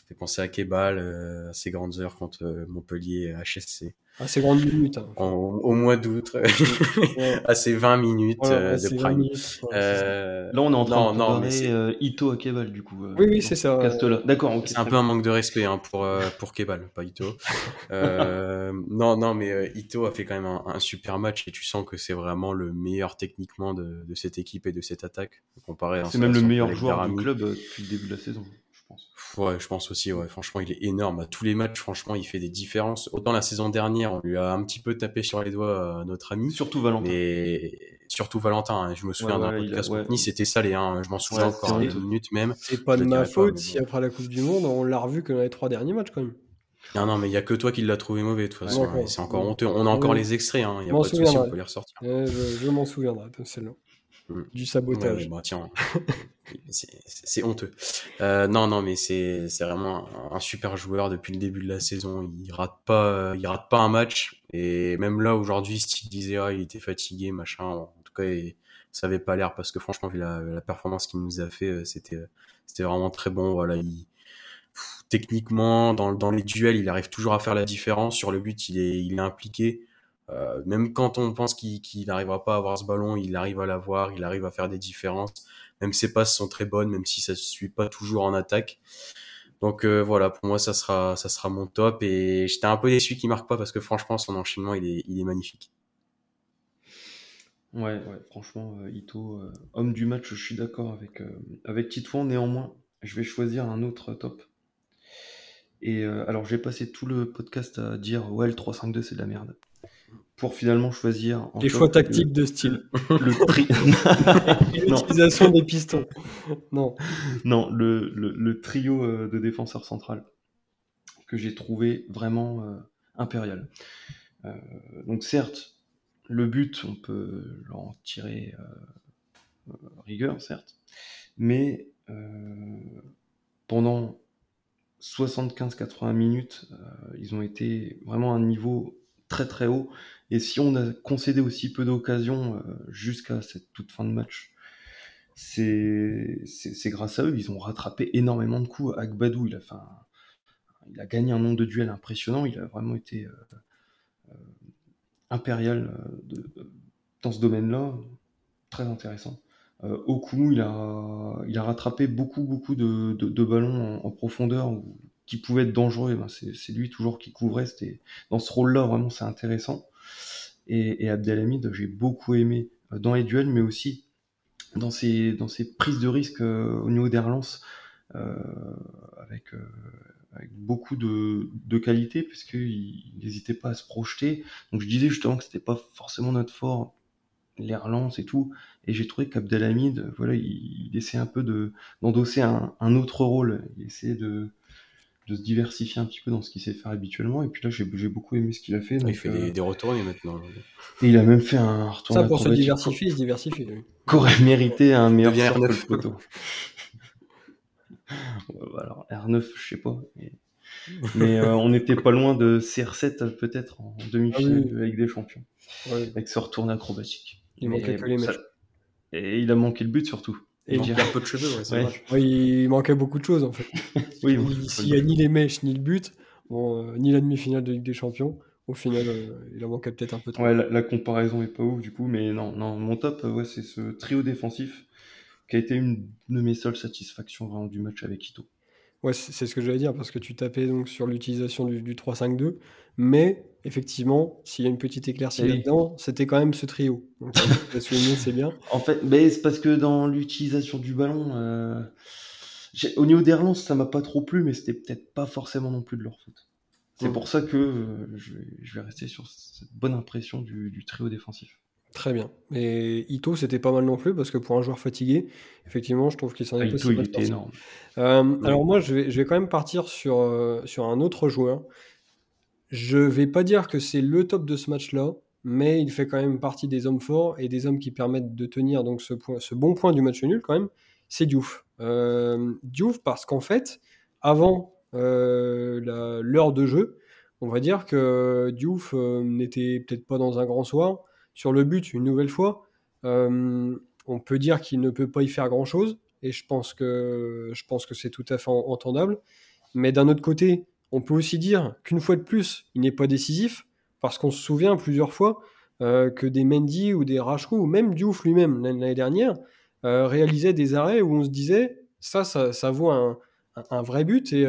fait penser à Kebal, euh, à ses grandes heures contre euh, Montpellier HSC Ah, c'est grande minute. hein. en- au mois d'août, Ouais. à ses 20 minutes euh, de 20 prime. minutes, ouais. Euh, Là, on est en train non, de non, comparer mais c'est- euh, Ito à Keval, du coup. euh, Oui, c'est ce ça. D'accord. C'est un peu un manque de respect hein, pour, euh, pour Kebal, pas Ito. Euh, non, non, mais euh, Ito a fait quand même un, un super match et tu sens que c'est vraiment le meilleur techniquement de, de cette équipe et de cette attaque. Comparé à. C'est même le meilleur joueur du club euh, depuis le début de la saison, pense. Ouais, je pense aussi, ouais. Franchement, il est énorme. À tous les matchs, franchement, il fait des différences. Autant la saison dernière, on lui a un petit peu tapé sur les doigts à notre ami. Surtout Valentin. Surtout Valentin, hein. je me souviens Ouais, d'un ouais, il a- podcast ouais. Nice, c'était salé, hein. je m'en souviens encore, c'était hein, une minute même. C'est pas Je de ma pas, faute si après la Coupe du Monde, on l'a revu que dans les trois derniers matchs quand même. Non, non, mais il y a que toi qui l'as trouvé mauvais, de toute façon, hein, c'est encore honteux. On a encore les extraits, hein. il n'y M'en a pas de souci, on peut les ressortir. Euh, je je m'en souviendrai celle-là. Du sabotage. ouais, bah, tiens, c'est honteux. Euh, non, non, mais c'est c'est vraiment un, super joueur depuis le début de la saison. Il rate pas, il rate pas un match. Et même là aujourd'hui, Steve disait ah, il était fatigué, machin. En tout cas, il, ça avait pas l'air parce que franchement, vu la, la performance qu'il nous a fait, euh, c'était c'était vraiment très bon. Voilà, il, pff, techniquement, dans, dans les duels, il arrive toujours à faire la différence. Sur le but, il est, il est impliqué. Euh, même quand on pense qu'il n'arrivera pas à avoir ce ballon, il arrive à l'avoir, il arrive à faire des différences. Même ses passes sont très bonnes, même si ça ne suit pas toujours en attaque. Donc euh, voilà, pour moi, ça sera, ça sera mon top. Et j'étais un peu déçu qu'il marque pas parce que franchement, son enchaînement, il est, il est magnifique. Ouais, ouais, franchement, euh, Ito, homme du match, je suis d'accord avec, avec Titouan. Néanmoins, je vais choisir un autre top. Et alors, j'ai passé tout le podcast à dire ouais, le 3-5-2, c'est de la merde. Pour finalement choisir. en Les choix le- tactiques de style. Le, tri... L'utilisation des pistons. Non. non, le, le, le trio euh, de défenseurs central que j'ai trouvé vraiment euh, impérial. Euh, donc certes, le but, on peut en tirer euh, rigueur, certes, mais pendant 75-80 minutes, ils ont été vraiment à un niveau très très haut. Et si on a concédé aussi peu d'occasions jusqu'à cette toute fin de match, c'est grâce à eux. Ils ont rattrapé énormément de coups. Agbadou, il a, fait il a gagné un nombre de duels impressionnant. Il a vraiment été impérial dans ce domaine-là. Très intéressant. Euh, Okumu, il a, il a rattrapé beaucoup, beaucoup de, ballons en, profondeur qui pouvaient être dangereux. Ben c'est lui toujours qui couvrait. C'était dans ce rôle-là vraiment, c'est intéressant. Et, Abdelhamid, j'ai beaucoup aimé euh, dans les duels, mais aussi dans ses, dans ses prises de risque euh, au niveau des relances, euh, avec, beaucoup de, de qualité, puisqu'il n'hésitait pas à se projeter. Donc je disais justement que c'était pas forcément notre fort les relances et tout. Et j'ai trouvé qu'Abdelhamid, voilà, il, il, un peu de d'endosser un, autre rôle. Il essaie de, de se diversifier un petit peu dans ce qu'il sait faire habituellement. Et puis là, j'ai beaucoup aimé ce qu'il a fait. Donc, il fait des, euh, des retournées maintenant. Et il a même fait un retour. Ça, pour se diversifier, il se diversifie. Lui. Qu'aurait mérité un meilleur cercle photo. Alors, R9, je sais pas. Mais, mais euh, on n'était pas loin de CR7 peut-être en demi-finale ah, oui. avec des champions. Ouais. Avec ce retour acrobatique. Il manquait que les matchs. Et il a manqué le but surtout. Et il manquait un peu de cheveux, ouais, c'est ouais. ouais, il manquait beaucoup de choses en fait. oui, S'il n'y a ni les mèches ni le but, bon, euh, ni la demi-finale de Ligue des Champions, au final, euh, il en manquait peut-être un peu trop. Ouais, la, la, comparaison est pas ouf du coup, mais non, non mon top, euh, ouais, c'est ce trio défensif qui a été une de mes seules satisfactions vraiment du match avec Ito. Ouais, c'est ce que j'allais dire, parce que tu tapais donc sur l'utilisation du, du 3-5-2, mais effectivement, s'il y a une petite éclaircie oui. là-dedans, c'était quand même ce trio. Donc, c'est bien. En fait, mais c'est parce que dans l'utilisation du ballon, euh, au niveau des relances, ça m'a pas trop plu, mais c'était peut-être pas forcément non plus de leur faute. C'est mmh. pour ça que euh, je, vais, je, vais, rester sur cette bonne impression du, du trio défensif. Très bien. Et Ito, c'était pas mal non plus, parce que pour un joueur fatigué, effectivement, je trouve qu'il s'en est ah, Ito, il était énorme. Euh, ouais. Alors moi, je vais, je vais quand même partir sur, euh, sur un autre joueur. Je vais pas dire que c'est le top de ce match-là, mais il fait quand même partie des hommes forts et des hommes qui permettent de tenir donc ce, point, ce bon point du match nul quand même, c'est Diouf. Euh, Diouf parce qu'en fait, avant euh, l'heure de jeu, on va dire que Diouf n'était peut-être pas dans un grand soir, sur le but, une nouvelle fois, euh, on peut dire qu'il ne peut pas y faire grand-chose, et je pense que, je pense que c'est tout à fait entendable. Mais d'un autre côté, on peut aussi dire qu'une fois de plus, il n'est pas décisif, parce qu'on se souvient plusieurs fois euh, que des Mendy ou des Rachrou, ou même Diouf lui-même l'année dernière, euh, réalisaient des arrêts où on se disait, ça, ça, vaut un, un, vrai but, et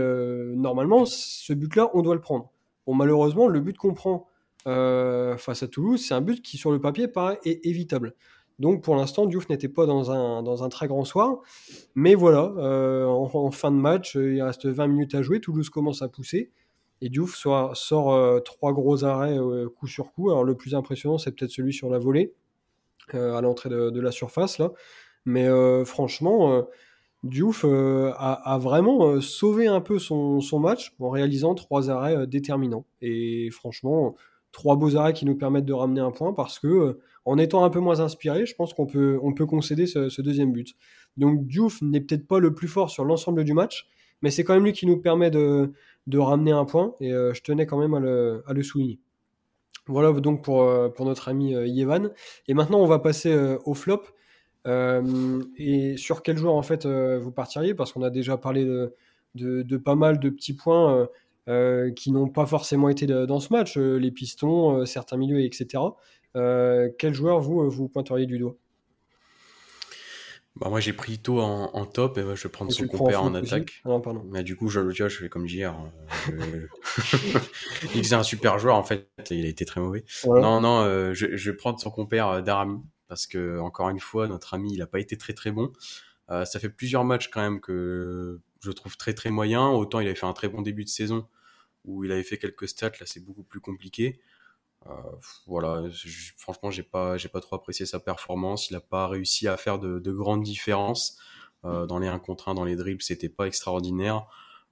normalement, ce but-là, on doit le prendre. Bon, malheureusement, le but qu'on prend euh, face à Toulouse, c'est un but qui, sur le papier, paraît évitable. Donc pour l'instant, Diouf n'était pas dans un, dans un très grand soir. Mais voilà, euh, en, fin de match, il reste 20 minutes à jouer. Toulouse commence à pousser. Et Diouf sort, euh, trois gros arrêts euh, coup sur coup. Alors le plus impressionnant, c'est peut-être celui sur la volée, euh, à l'entrée de, de, la surface. là. Mais franchement, Diouf a, a, vraiment sauvé un peu son, son, match en réalisant trois arrêts déterminants. Et franchement, trois beaux arrêts qui nous permettent de ramener un point parce que en étant un peu moins inspiré, je pense qu'on peut, on peut concéder ce, deuxième but. Donc Diouf n'est peut-être pas le plus fort sur l'ensemble du match, mais c'est quand même lui qui nous permet de, de ramener un point, et euh, je tenais quand même à le, souligner. Voilà donc pour, euh, pour notre ami euh, Yevan. Et maintenant, on va passer euh, au flop. Euh, et sur quel joueur en fait vous partiriez? Parce qu'on a déjà parlé de, de, pas mal de petits points qui n'ont pas forcément été de, dans ce match, les pistons, certains milieux, etc. quel joueur vous vous pointeriez du doigt? Bah moi j'ai pris Ito en, en, top et bah, je vais prendre et son compère en, en attaque. Ah non, pardon. Mais du coup je, vois, je fais comme JR. Je... il faisait un super joueur en fait, il a été très mauvais. Ouais. Non non, euh, je, je, vais prendre son compère euh, Darami parce que encore une fois notre ami il a pas été très très bon. Euh, ça fait plusieurs matchs quand même que je trouve très très moyen. Autant il avait fait un très bon début de saison où il avait fait quelques stats, là c'est beaucoup plus compliqué. Euh, voilà, franchement, j'ai pas, trop apprécié sa performance. Il a pas réussi à faire de, de grandes différences euh, dans les 1 contre 1, dans les dribbles, c'était pas extraordinaire.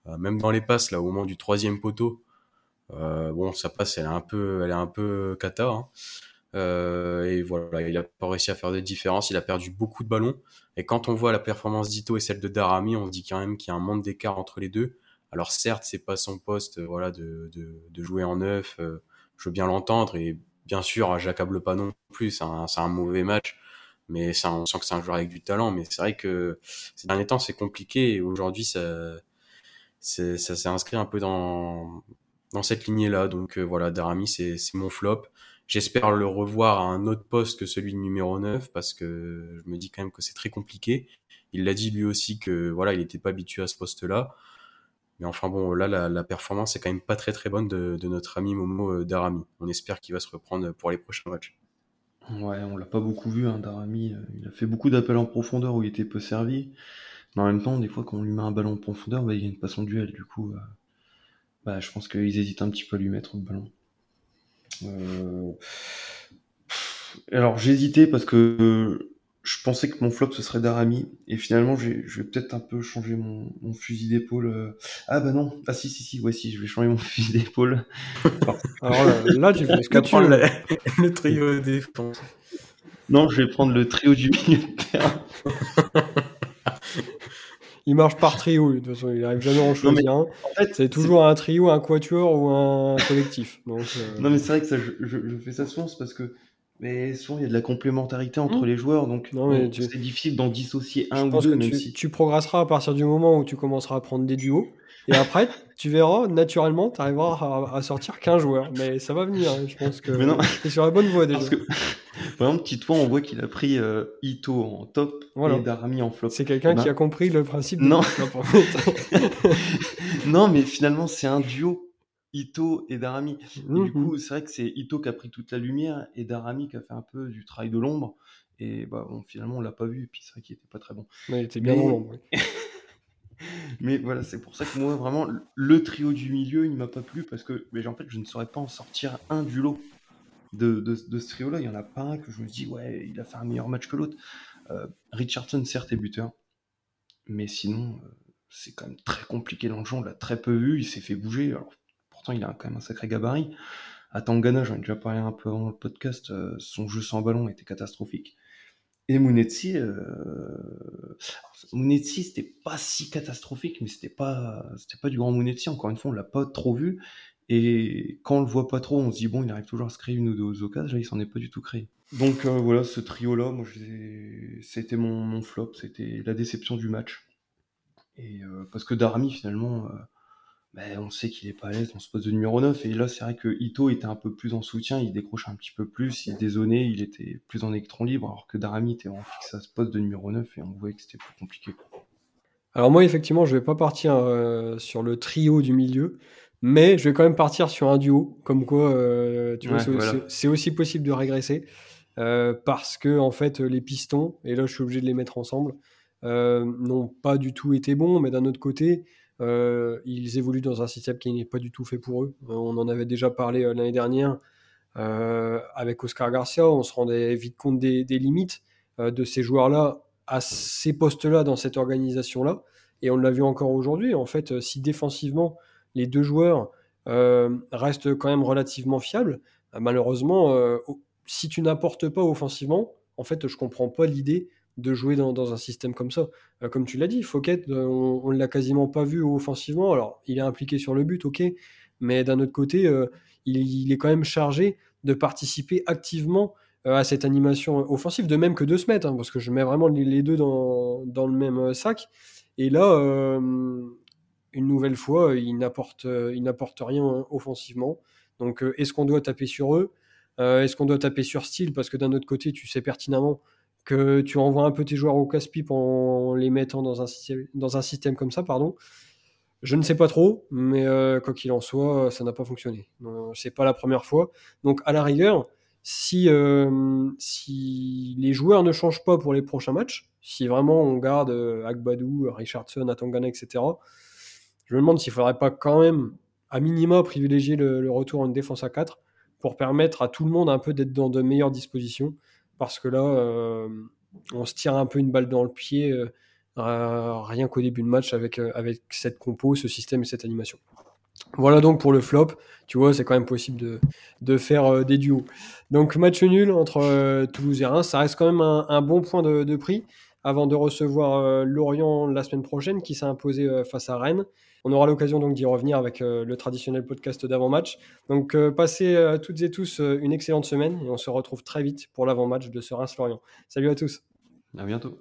Euh, même dans les passes, là, au moment du troisième poteau, bon, sa passe, elle est un peu, elle est un peu cata. Hein. Et voilà, il a pas réussi à faire des différences. Il a perdu beaucoup de ballons. Et quand on voit la performance d'Ito et celle de Darami, on se dit quand même qu'il y a un monde d'écart entre les deux. Alors certes, c'est pas son poste, voilà, de, de, de jouer en neuf. je veux bien l'entendre et bien sûr, j'accable pas non plus. C'est un, un, mauvais match, mais ça, on sent que c'est un joueur avec du talent. Mais c'est vrai que ces derniers temps, c'est compliqué et aujourd'hui, ça, ça s'est inscrit un peu dans dans cette lignée-là. Donc voilà, Darami, c'est mon flop. J'espère le revoir à un autre poste que celui de numéro 9 parce que je me dis quand même que c'est très compliqué. Il l'a dit lui aussi que voilà, il n'était pas habitué à ce poste-là. Mais enfin bon, là, la, performance est quand même pas très très bonne de, notre ami Momo euh, Darami. On espère qu'il va se reprendre pour les prochains matchs. Ouais, on l'a pas beaucoup vu, hein, Darami. Euh, il a fait beaucoup d'appels en profondeur où il était peu servi. Mais en même temps, des fois, quand on lui met un ballon en profondeur, bah, il gagne pas son duel. Du coup, euh, bah, je pense qu'ils hésitent un petit peu à lui mettre le ballon. Alors j'hésitais parce que je pensais que mon flop ce serait Darami et finalement je vais peut-être un peu changer mon, fusil d'épaule. Euh. Ah bah non, ah si si si, ouais si, je vais changer mon fusil d'épaule. Alors là, tu fais ce que tu le trio défense. Non, je vais prendre le trio du milieu de terrain. il marche par trio, de toute façon, il n'arrive jamais à en choisir un. En fait, c'est toujours un trio, un quatuor ou un collectif. Donc, euh. Non, mais c'est vrai que ça, je, je, fais ça souvent, parce que mais souvent il y a de la complémentarité entre mmh. les joueurs, donc c'est difficile d'en dissocier un ou deux. Même tu, si... tu progresseras à partir du moment où tu commenceras à prendre des duos. Et après, tu verras, naturellement, tu arriveras à, sortir qu'un joueur. Mais ça va venir, hein. je pense que tu es sur la bonne voie déjà. Parce que, par exemple, Tito, on voit qu'il a pris euh, Ito en top et Darami en flop. C'est quelqu'un qui bah a compris le principe non. non, mais finalement, c'est un duo Ito et Darami. Et du mmh coup, c'est vrai que c'est Ito qui a pris toute la lumière et Darami qui a fait un peu du travail de l'ombre. Et bah, bon, finalement, on l'a pas vu. Et puis c'est vrai qu'il était pas très bon. il était bien dans l'ombre. Mais voilà, c'est pour ça que moi, vraiment, le trio du milieu, il m'a pas plu parce que, mais en fait, je ne saurais pas en sortir un du lot de, de, ce trio-là. Il y en a pas un que je me dis, ouais, il a fait un meilleur match que l'autre. Euh, Richardson, certes, est buteur, mais sinon, euh, c'est quand même très compliqué dans le jeu. On l'a très peu vu, il s'est fait bouger. Alors, il a quand même un sacré gabarit. À Tangana, j'en ai déjà parlé un peu avant le podcast, euh, son jeu sans ballon était catastrophique. Et Munetsi, euh... Munetsi, c'était pas si catastrophique, mais c'était pas, c'était pas du grand Munetsi. Encore une fois, on l'a pas trop vu. Et quand on le voit pas trop, on se dit bon, il arrive toujours à se créer une ou deux occasions. Là, il s'en est pas du tout créé. Donc euh, voilà, ce trio-là, moi, c'était mon, flop, c'était la déception du match. Et euh, parce que Darami, finalement, ben, on sait qu'il est pas à l'aise dans ce poste de numéro 9. Et là, c'est vrai que Ito était un peu plus en soutien, il décrochait un petit peu plus, il dézonnait, il était plus en électron libre, alors que Darami était en fixe à ce poste de numéro 9 et on voyait que c'était plus compliqué. Alors moi, effectivement, je vais pas partir euh, sur le trio du milieu, mais je vais quand même partir sur un duo, comme quoi, euh, tu vois, c'est aussi possible de régresser, euh, parce que en fait, les pistons, et là, je suis obligé de les mettre ensemble, n'ont pas du tout été bons, mais d'un autre côté, euh, ils évoluent dans un système qui n'est pas du tout fait pour eux. Euh, on en avait déjà parlé euh, l'année dernière avec Oscar Garcia. On se rendait vite compte des, limites de ces joueurs-là à ces postes-là dans cette organisation-là. Et on l'a vu encore aujourd'hui. En fait, si défensivement, les deux joueurs restent quand même relativement fiables, malheureusement, si tu n'apportes pas offensivement, en fait, je comprends pas l'idée de jouer dans, un système comme ça. Euh, comme tu l'as dit, Fouquet, euh, on ne l'a quasiment pas vu offensivement. Alors, il est impliqué sur le but, ok, mais d'un autre côté, euh, il, est quand même chargé de participer activement à cette animation offensive, de même que de se mettre, hein, parce que je mets vraiment les, deux dans, le même sac. Et là, une nouvelle fois, il n'apporte rien offensivement. Donc, est-ce qu'on doit taper sur eux? Est-ce qu'on doit taper sur style Parce que d'un autre côté, tu sais pertinemment que tu envoies un peu tes joueurs au casse-pipe en les mettant dans un système, comme ça, pardon. Je ne sais pas trop, mais euh, quoi qu'il en soit, ça n'a pas fonctionné. C'est pas la première fois. Donc à la rigueur, si, euh, si les joueurs ne changent pas pour les prochains matchs, si vraiment on garde euh, Agbadou, Richardson, Atangana, etc., je me demande s'il faudrait pas quand même, à minima, privilégier le, le retour en défense à 4 pour permettre à tout le monde un peu d'être dans de meilleures dispositions parce que là, euh, on se tire un peu une balle dans le pied, euh, rien qu'au début de match avec, euh, avec cette compo, ce système et cette animation. Voilà donc pour le flop. Tu vois, c'est quand même possible de, de faire des duos. Donc match nul entre Toulouse et Reims, ça reste quand même un, bon point de, prix. avant de recevoir Lorient la semaine prochaine qui s'est imposé face à Rennes. On aura l'occasion donc d'y revenir avec le traditionnel podcast d'avant-match. Donc passez toutes et tous une excellente semaine et on se retrouve très vite pour l'avant-match de ce Reims-Lorient. Salut à tous. À bientôt.